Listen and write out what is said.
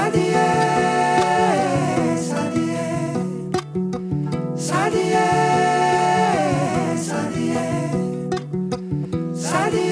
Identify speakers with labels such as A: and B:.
A: Sadie, Sadie, Sadie.